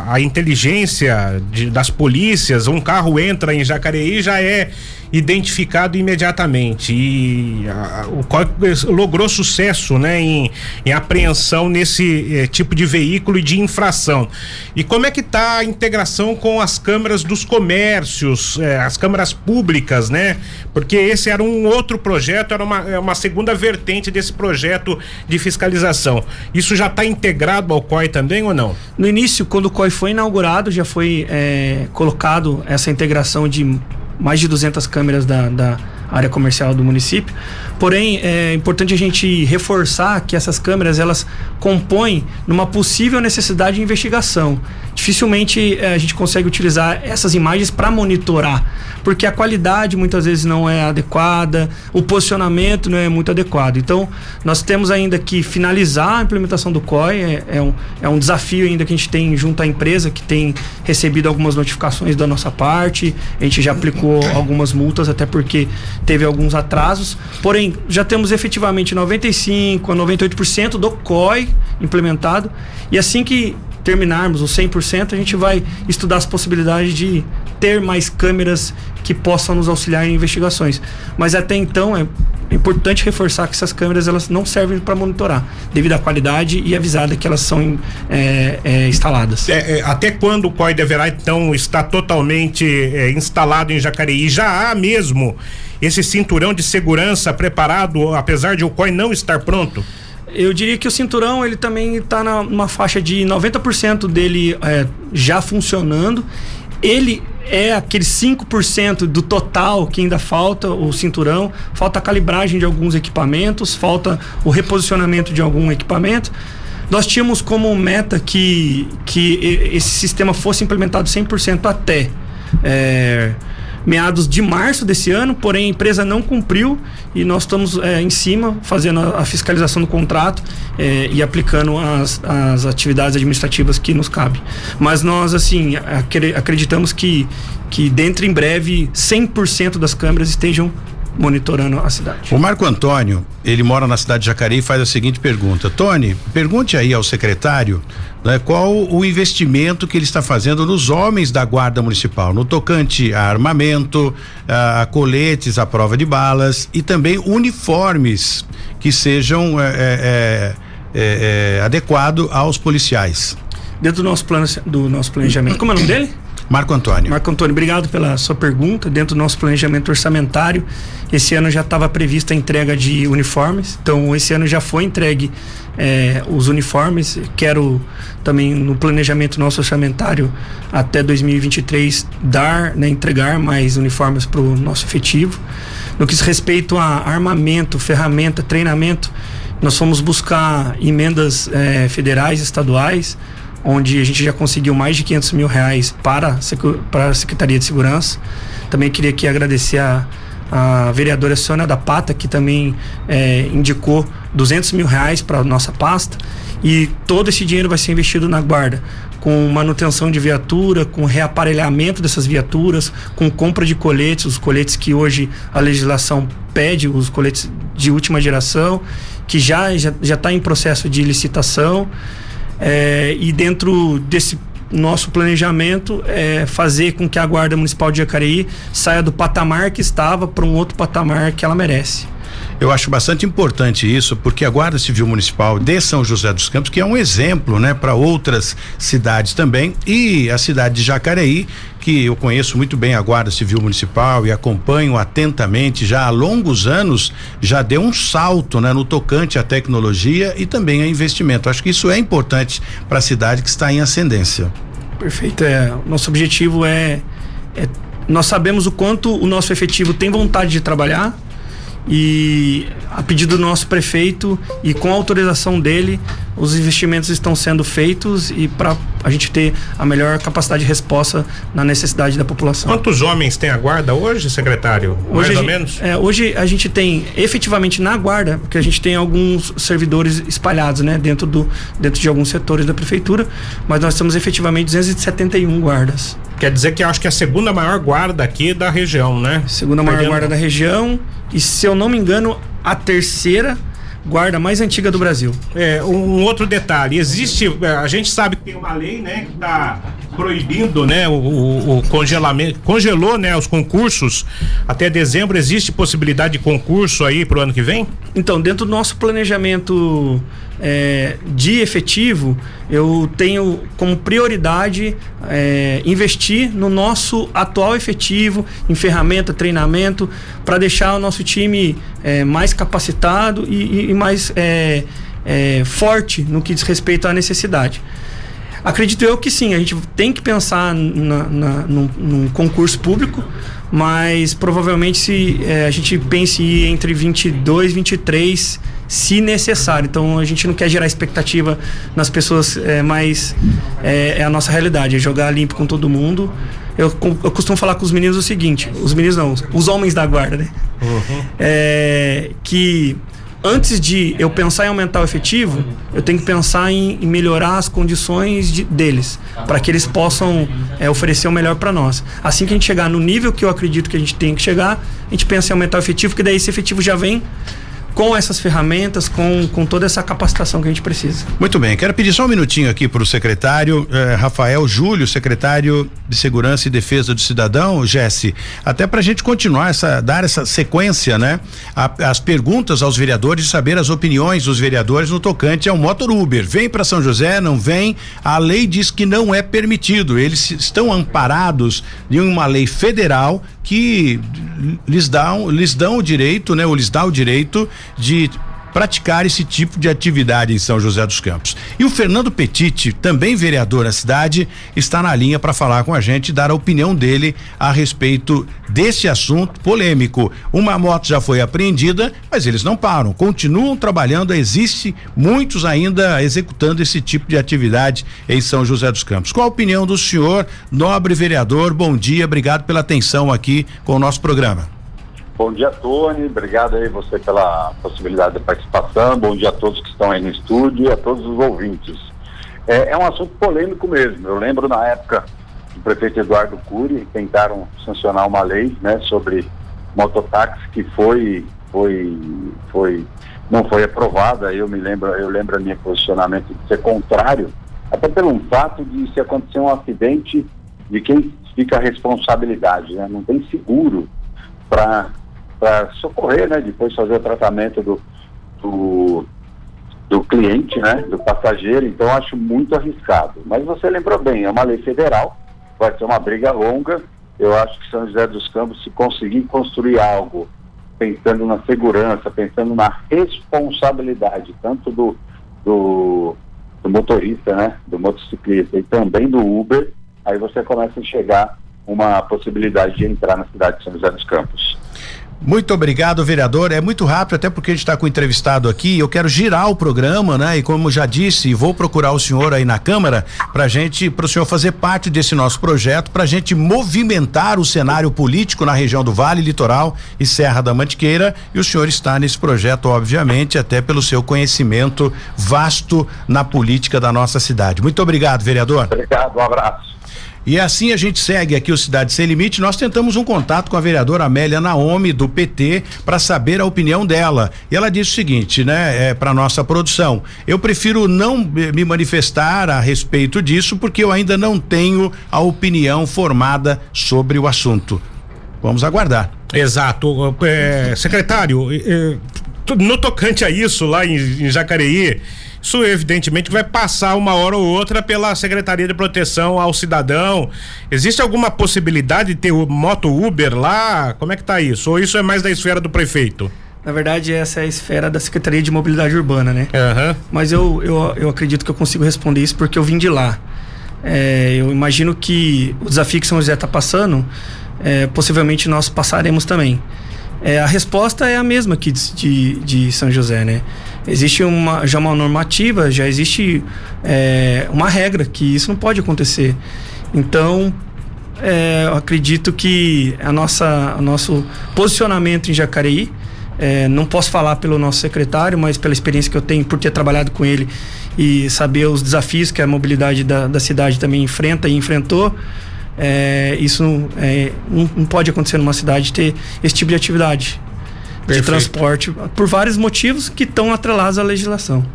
à, inteligência de, das polícias. Um carro entra em Jacareí já é identificado imediatamente e a, o COI logrou sucesso né, em, em apreensão nesse eh, tipo de veículo e de infração. E como é que está a integração com as câmeras dos comércios, eh, as câmeras públicas, né? Porque esse era um outro projeto, era uma, é uma segunda vertente desse projeto de fiscalização. Isso já está integrado ao COI também ou não? No início, quando o COI foi inaugurado, já foi é, colocado essa integração de mais de 200 câmeras da, da área comercial do município. Porém, é importante a gente reforçar que essas câmeras elas compõem numa possível necessidade de investigação. Dificilmente é, a gente consegue utilizar essas imagens para monitorar, porque a qualidade muitas vezes não é adequada, o posicionamento não é muito adequado. Então, nós temos ainda que finalizar a implementação do COI, é, é, um, é um desafio ainda que a gente tem junto à empresa, que tem recebido algumas notificações da nossa parte, a gente já aplicou algumas multas, até porque teve alguns atrasos. Porém, já temos efetivamente 95 a 98% do COI implementado. E assim que terminarmos os 100%, a gente vai estudar as possibilidades de ter mais câmeras que possam nos auxiliar em investigações. Mas até então é importante reforçar que essas câmeras elas não servem para monitorar, devido à qualidade e avisada que elas são é, é, instaladas. É, até quando o COI deverá então estar totalmente é, instalado em Jacareí? Já há mesmo esse cinturão de segurança preparado, apesar de o COI não estar pronto? Eu diria que o cinturão ele também está numa faixa de 90% dele é, já funcionando. Ele é aqueles 5% do total que ainda falta o cinturão, falta a calibragem de alguns equipamentos, falta o reposicionamento de algum equipamento. Nós tínhamos como meta que, que esse sistema fosse implementado 100% até é, meados de março desse ano, porém a empresa não cumpriu e nós estamos é, em cima fazendo a, a fiscalização do contrato é, e aplicando as, as atividades administrativas que nos cabem. Mas nós, assim, acreditamos que, que dentro em breve 100% das câmeras estejam monitorando a cidade. O Marco Antônio, ele mora na cidade de Jacareí e faz a seguinte pergunta: Tony, pergunte aí ao secretário né, qual o investimento que ele está fazendo nos homens da Guarda Municipal, no tocante a armamento, a, a coletes, a prova de balas e também uniformes que sejam é, é, é, adequado aos policiais. Dentro do nosso plano, do nosso planejamento. Como é o nome dele? Marco Antônio. Marco Antônio, obrigado pela sua pergunta. Dentro do nosso planejamento orçamentário, esse ano já estava prevista a entrega de uniformes. Então, esse ano já foi entregue eh, os uniformes. Quero também no planejamento nosso orçamentário até 2023 dar, né, entregar mais uniformes para o nosso efetivo. No que diz respeito a armamento, ferramenta, treinamento, nós fomos buscar emendas eh, federais, estaduais onde a gente já conseguiu mais de 500 mil reais para, para a Secretaria de Segurança. Também queria aqui agradecer a, a vereadora Sônia da Pata, que também é, indicou 200 mil reais para nossa pasta. E todo esse dinheiro vai ser investido na guarda, com manutenção de viatura, com reaparelhamento dessas viaturas, com compra de coletes, os coletes que hoje a legislação pede, os coletes de última geração, que já já está em processo de licitação. É, e dentro desse nosso planejamento é fazer com que a Guarda Municipal de Jacareí saia do patamar que estava para um outro patamar que ela merece. Eu acho bastante importante isso, porque a Guarda Civil Municipal de São José dos Campos, que é um exemplo, né, para outras cidades também, e a cidade de Jacareí, que eu conheço muito bem a Guarda Civil Municipal e acompanho atentamente já há longos anos, já deu um salto, né, no tocante à tecnologia e também a investimento. Acho que isso é importante para a cidade que está em ascendência. Perfeito. É, nosso objetivo é, é nós sabemos o quanto o nosso efetivo tem vontade de trabalhar, e a pedido do nosso prefeito e com autorização dele, os investimentos estão sendo feitos e para a gente ter a melhor capacidade de resposta na necessidade da população. Quantos homens tem a guarda hoje, secretário? Hoje Mais ou menos? É, hoje a gente tem efetivamente na guarda, porque a gente tem alguns servidores espalhados, né, dentro do dentro de alguns setores da prefeitura, mas nós temos efetivamente 271 guardas. Quer dizer que acho que é a segunda maior guarda aqui da região, né? Segunda maior Perdendo- guarda da região e se eu não me engano, a terceira guarda mais antiga do Brasil. É, um outro detalhe, existe, é, a gente sabe que tem uma lei, né, que está proibindo, né, o, o- o congelamento, congelou, né, os concursos até dezembro, existe possibilidade de concurso aí pro ano que vem? Então, dentro do nosso planejamento é, de efetivo, eu tenho como prioridade é, investir no nosso atual efetivo, em ferramenta, treinamento, para deixar o nosso time é, mais capacitado e, e- mais é, é, forte no que diz respeito à necessidade. Acredito eu que sim, a gente tem que pensar na, na- num, num concurso público, mas provavelmente se eh, a gente pense entre 22 e 23, se necessário. Então a gente não quer gerar expectativa nas pessoas, eh, mas eh, é a nossa realidade, é jogar limpo com todo mundo. Eu, eu costumo falar com os meninos o seguinte: os meninos não, os homens da guarda, né? É, que antes de eu pensar em aumentar o efetivo, eu tenho que pensar em, em melhorar as condições de- deles, para que eles possam é, oferecer o melhor para nós. Assim que a gente chegar no nível que eu acredito que a gente tem que chegar, a gente pensa em aumentar o efetivo, que daí esse efetivo já vem com essas ferramentas, com, com toda essa capacitação que a gente precisa. Muito bem, quero pedir só um minutinho aqui para o secretário eh, Rafael Júlio, secretário de Segurança e Defesa do Cidadão, Jesse, até para a gente continuar essa, dar essa sequência, né? A- as perguntas aos vereadores, saber as opiniões dos vereadores no tocante ao motor Uber. Vem para São José, não vem? A lei diz que não é permitido. Eles estão amparados em uma lei federal que lhes dão, lhes dão o direito, né? Ou lhes dá o direito de praticar esse tipo de atividade em São José dos Campos. E o Fernando Petit, também vereador da cidade, está na linha para falar com a gente e dar a opinião dele a respeito desse assunto polêmico. Uma moto já foi apreendida, mas eles não param, continuam trabalhando, existe muitos ainda executando esse tipo de atividade em São José dos Campos. Qual a opinião do senhor, nobre vereador? Bom dia, obrigado pela atenção aqui com o nosso programa. Bom dia, Tony. Obrigado aí você pela possibilidade de participação. Bom dia a todos que estão aí no estúdio e a todos os ouvintes. É, é um assunto polêmico mesmo. Eu lembro na época do prefeito Eduardo Cury tentaram sancionar uma lei, né, sobre mototáxi que foi, foi, foi, não foi aprovada. Eu me lembro, eu lembro a minha posicionamento de ser contrário, até pelo fato de se acontecer um acidente de quem fica a responsabilidade, né? Não tem seguro para para socorrer, né? Depois fazer o tratamento do, do, do cliente, né? Do passageiro. Então acho muito arriscado. Mas você lembrou bem, é uma lei federal, vai ser uma briga longa. Eu acho que São José dos Campos, se conseguir construir algo pensando na segurança, pensando na responsabilidade, tanto do, do, do motorista, né? Do motociclista e também do Uber, aí você começa a enxergar uma possibilidade de entrar na cidade de São José dos Campos. Muito obrigado, vereador. É muito rápido, até porque a gente está com o entrevistado aqui. Eu quero girar o programa, né? E como já disse, vou procurar o senhor aí na Câmara para gente, para o senhor fazer parte desse nosso projeto, para a gente movimentar o cenário político na região do Vale Litoral e Serra da Mantiqueira. E o senhor está nesse projeto, obviamente, até pelo seu conhecimento vasto na política da nossa cidade. Muito obrigado, vereador. Obrigado, um abraço. E assim a gente segue aqui o Cidade Sem Limite. Nós tentamos um contato com a vereadora Amélia Naomi, do PT, para saber a opinião dela. E ela disse o seguinte, né, é, para nossa produção: eu prefiro não me manifestar a respeito disso, porque eu ainda não tenho a opinião formada sobre o assunto. Vamos aguardar. Exato. É, secretário, é, no tocante a isso, lá em, em Jacareí, isso evidentemente vai passar uma hora ou outra pela Secretaria de Proteção ao Cidadão. Existe alguma possibilidade de ter o moto Uber lá? Como é que tá isso? Ou isso é mais da esfera do prefeito? Na verdade, essa é a esfera da Secretaria de Mobilidade Urbana, né? Uhum. Mas eu, eu, eu acredito que eu consigo responder isso porque eu vim de lá. É, eu imagino que o desafio que São José está passando, é, possivelmente nós passaremos também. É, a resposta é a mesma aqui de, de, de, São José, né? Existe uma, já uma normativa, já existe é, uma regra que isso não pode acontecer. Então, é, eu acredito que a nossa, o nosso posicionamento em Jacareí, é, não posso falar pelo nosso secretário, mas pela experiência que eu tenho por ter trabalhado com ele e saber os desafios que a mobilidade da, da cidade também enfrenta e enfrentou, é, isso é, não, não, pode acontecer numa cidade ter esse tipo de atividade Perfeito. de transporte por vários motivos que estão atrelados à legislação.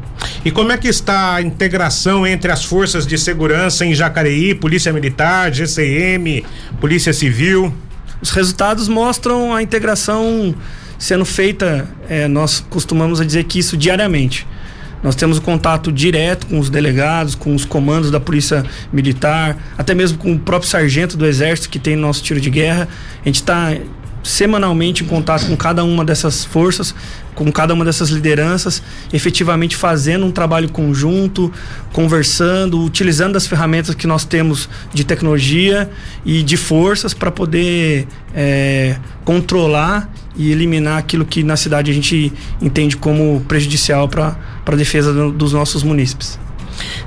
E como é que está a integração entre as forças de segurança em Jacareí, Polícia Militar, GCM, Polícia Civil? Os resultados mostram a integração sendo feita, é, nós costumamos dizer que isso diariamente. Nós temos o contato direto com os delegados, com os comandos da Polícia Militar, até mesmo com o próprio sargento do Exército que tem nosso tiro de guerra. A gente está semanalmente em contato com cada uma dessas forças, com cada uma dessas lideranças, efetivamente fazendo um trabalho conjunto, conversando, utilizando as ferramentas que nós temos de tecnologia e de forças para poder é, controlar e eliminar aquilo que na cidade a gente entende como prejudicial para a defesa do, dos nossos munícipes.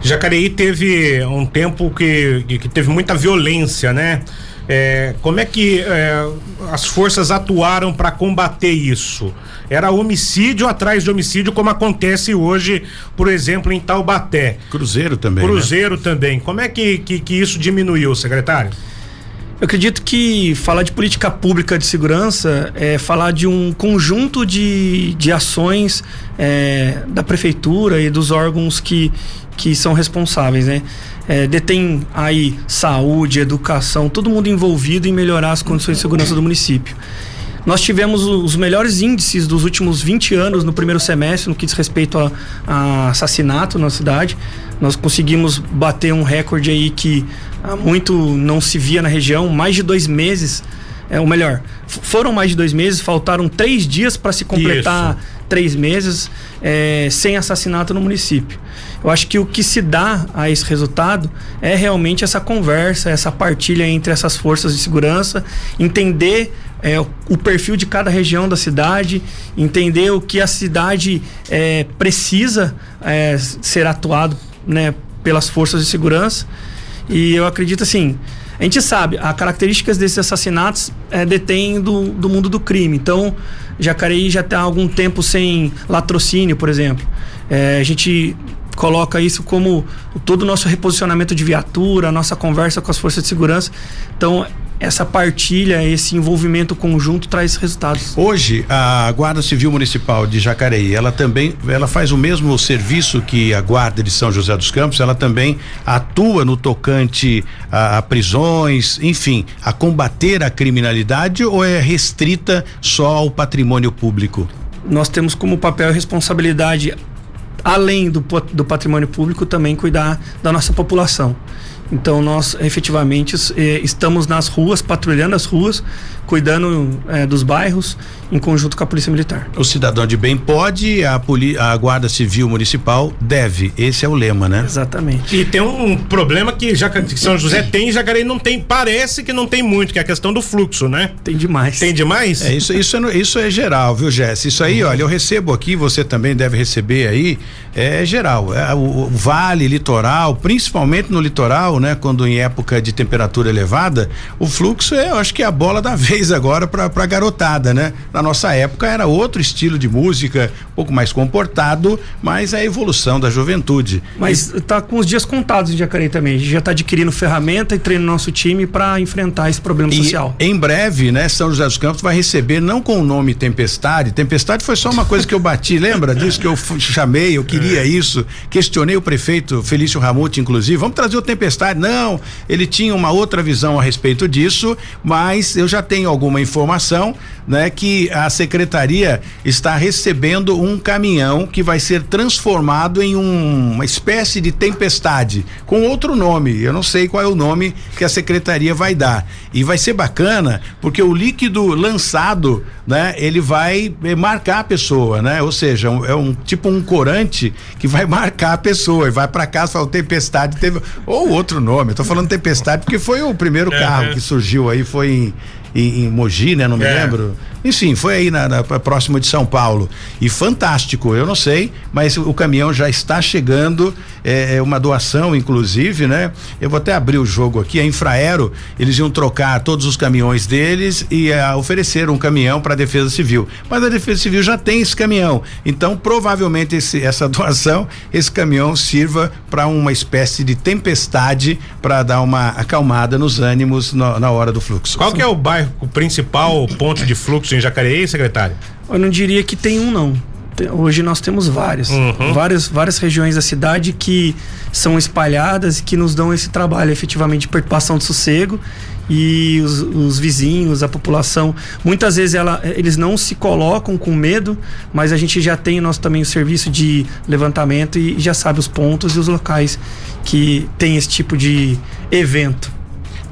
Jacareí teve um tempo que, que teve muita violência, né? É, como é que é, as forças atuaram para combater isso? Era homicídio atrás de homicídio, como acontece hoje, por exemplo, em Taubaté. Cruzeiro também. Né? Cruzeiro né? também. Como é que, que, que isso diminuiu, secretário? Eu acredito que falar de política pública de segurança é falar de um conjunto de, de ações é, da prefeitura e dos órgãos que, que são responsáveis, né? É, detém aí saúde, educação, todo mundo envolvido em melhorar as condições de segurança do município. Nós tivemos os melhores índices dos últimos 20 anos no primeiro semestre no que diz respeito a, a assassinato na cidade. Nós conseguimos bater um recorde aí que há muito não se via na região, mais de dois meses. É, ou melhor, foram mais de dois meses, faltaram três dias para se completar Isso. três meses é, sem assassinato no município. Eu acho que o que se dá a esse resultado é realmente essa conversa, essa partilha entre essas forças de segurança, entender é, o perfil de cada região da cidade, entender o que a cidade é, precisa é, ser atuado né, pelas forças de segurança. E eu acredito assim, a gente sabe, as características desses assassinatos é, detém do, do mundo do crime. Então, Jacareí já está há algum tempo sem latrocínio, por exemplo. É, a gente coloca isso como todo o nosso reposicionamento de viatura, a nossa conversa com as forças de segurança. Então, essa partilha, esse envolvimento conjunto traz resultados. Hoje, a Guarda Civil Municipal de Jacareí, ela também, ela faz o mesmo serviço que a Guarda de São José dos Campos, ela também atua no tocante a, a prisões, enfim, a combater a criminalidade ou é restrita só ao patrimônio público? Nós temos como papel e responsabilidade além do, do patrimônio público, também cuidar da nossa população. Então nós efetivamente eh, estamos nas ruas, patrulhando as ruas, cuidando eh, dos bairros em conjunto com a Polícia Militar. O cidadão de bem pode, a, poli a Guarda Civil Municipal deve. Esse é o lema, né? Exatamente. E tem um problema que já São José tem, Jacareí não tem, parece que não tem muito, que é a questão do fluxo, né? Tem demais. Tem demais? É isso, isso, é, isso é geral, viu, Jess? Isso aí, olha, eu recebo aqui, você também deve receber aí, é geral. É, o, o vale, litoral, principalmente no litoral, né? Quando em época de temperatura elevada, o fluxo é, eu acho que é a bola da vez vez agora pra, pra garotada, né? Na nossa época era outro estilo de música, um pouco mais comportado, mas é a evolução da juventude. Mas tá com os dias contados em Jacareí também. A gente já tá adquirindo ferramenta e treinando nosso time para enfrentar esse problema E social. em breve, né, São José dos Campos vai receber não com o nome Tempestade. Tempestade foi só uma coisa que eu bati, lembra disso que eu chamei, eu queria isso, questionei o prefeito Felício Ramute, inclusive, vamos trazer o Tempestade. Não, ele tinha uma outra visão a respeito disso, mas eu já tenho alguma informação, né, que a secretaria está recebendo um caminhão que vai ser transformado em um- uma espécie de tempestade com outro nome. Eu não sei qual é o nome que a secretaria vai dar. E vai ser bacana porque o líquido lançado, né, ele vai eh, marcar a pessoa, né? Ou seja, um- é um tipo um corante que vai marcar a pessoa e vai para casa e fala tempestade teve ou outro nome. Eu tô falando tempestade porque foi o primeiro carro que surgiu aí foi em em, em Mogi, né? Não me É. lembro. Enfim, foi aí na, na próximo de São Paulo e fantástico. Eu não sei, mas o caminhão já está chegando. É, é uma doação, inclusive, né? Eu vou até abrir o jogo aqui. A Infraero eles iam trocar todos os caminhões deles e ah, oferecer um caminhão para a Defesa Civil. Mas a Defesa Civil já tem esse caminhão. Então, provavelmente esse, essa doação, esse caminhão sirva para uma espécie de tempestade para dar uma acalmada nos ânimos no- na hora do fluxo. Qual que é o bairro, o principal ponto de fluxo em Jacareí, secretário? Eu não diria que tem um, não. Hoje nós temos vários. Uhum. Várias, várias regiões da cidade que são espalhadas e que nos dão esse trabalho efetivamente de perturbação de sossego. E os, os vizinhos, a população, muitas vezes ela, eles não se colocam com medo, mas a gente já tem nosso também o serviço de levantamento e já sabe os pontos e os locais que tem esse tipo de evento.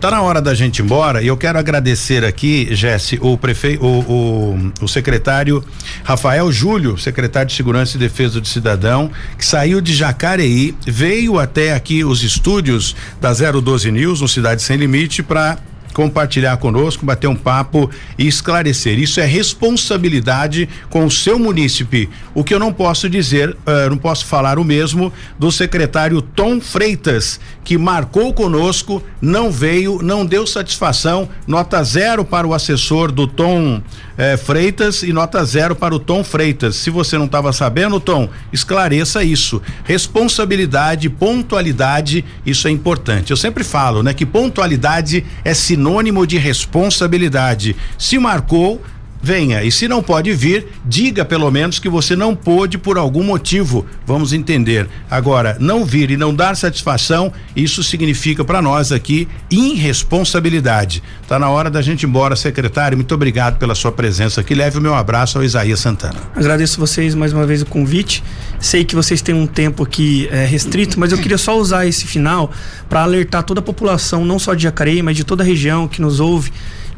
Tá na hora da gente ir embora e eu quero agradecer aqui, Jesse, o prefeito, o, o, o secretário Rafael Júlio, secretário de Segurança e Defesa do Cidadão, que saiu de Jacareí, veio até aqui os estúdios da 012 News, no Cidade Sem Limite, para compartilhar conosco, bater um papo e esclarecer. Isso é responsabilidade com o seu munícipe. O que eu não posso dizer, eh, não posso falar o mesmo do secretário Tom Freitas, que marcou conosco, não veio, não deu satisfação. Nota zero para o assessor do Tom eh, Freitas e nota zero para o Tom Freitas. Se você não estava sabendo, Tom, esclareça isso. Responsabilidade, pontualidade, isso é importante. Eu sempre falo, né, que pontualidade é sinônimo de responsabilidade. Se marcou, venha. E se não pode vir, diga pelo menos que você não pôde por algum motivo. Vamos entender. Agora, não vir e não dar satisfação, isso significa para nós aqui irresponsabilidade. Tá na hora da gente ir embora, secretário. Muito obrigado pela sua presença aqui. Leve o meu abraço ao Isaías Santana. Agradeço vocês mais uma vez o convite. Sei que vocês têm um tempo aqui é, restrito, mas eu queria só usar esse final para alertar toda a população, não só de Jacareí, mas de toda a região que nos ouve.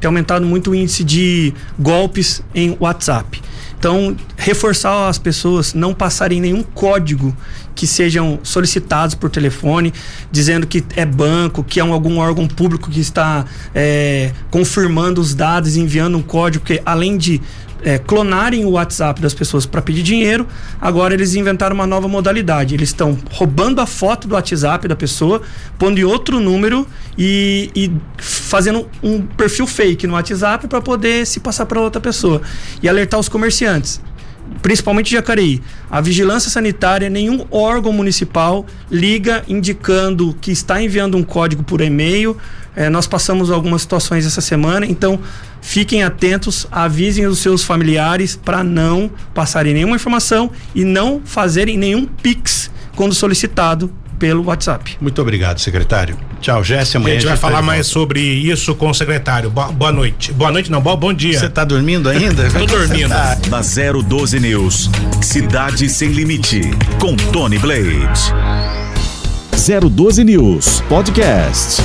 Tem aumentado muito o índice de golpes em WhatsApp. Então, reforçar as pessoas não passarem nenhum código que sejam solicitados por telefone, dizendo que é banco, que é um, algum órgão público que está é, confirmando os dados enviando um código, que além de é, clonarem o WhatsApp das pessoas para pedir dinheiro, agora eles inventaram uma nova modalidade. Eles estão roubando a foto do WhatsApp da pessoa, pondo em outro número e, e fazendo um perfil fake no WhatsApp para poder se passar para outra pessoa. E alertar os comerciantes principalmente Jacareí, a vigilância sanitária, nenhum órgão municipal liga indicando que está enviando um código por e-mail. Eh, nós passamos algumas situações essa semana, então fiquem atentos, avisem os seus familiares para não passarem nenhuma informação e não fazerem nenhum pix quando solicitado pelo WhatsApp. Muito obrigado, secretário. Tchau, Jéssica. A Amanhã gente vai tá falar mais volta. sobre isso com o secretário. Boa, boa noite. Boa noite, não, bom, bom dia. Você tá dormindo ainda? Tô dormindo. Tá. Na 012 News, Cidade Sem Limite, com Tony Blade. 012 News Podcast.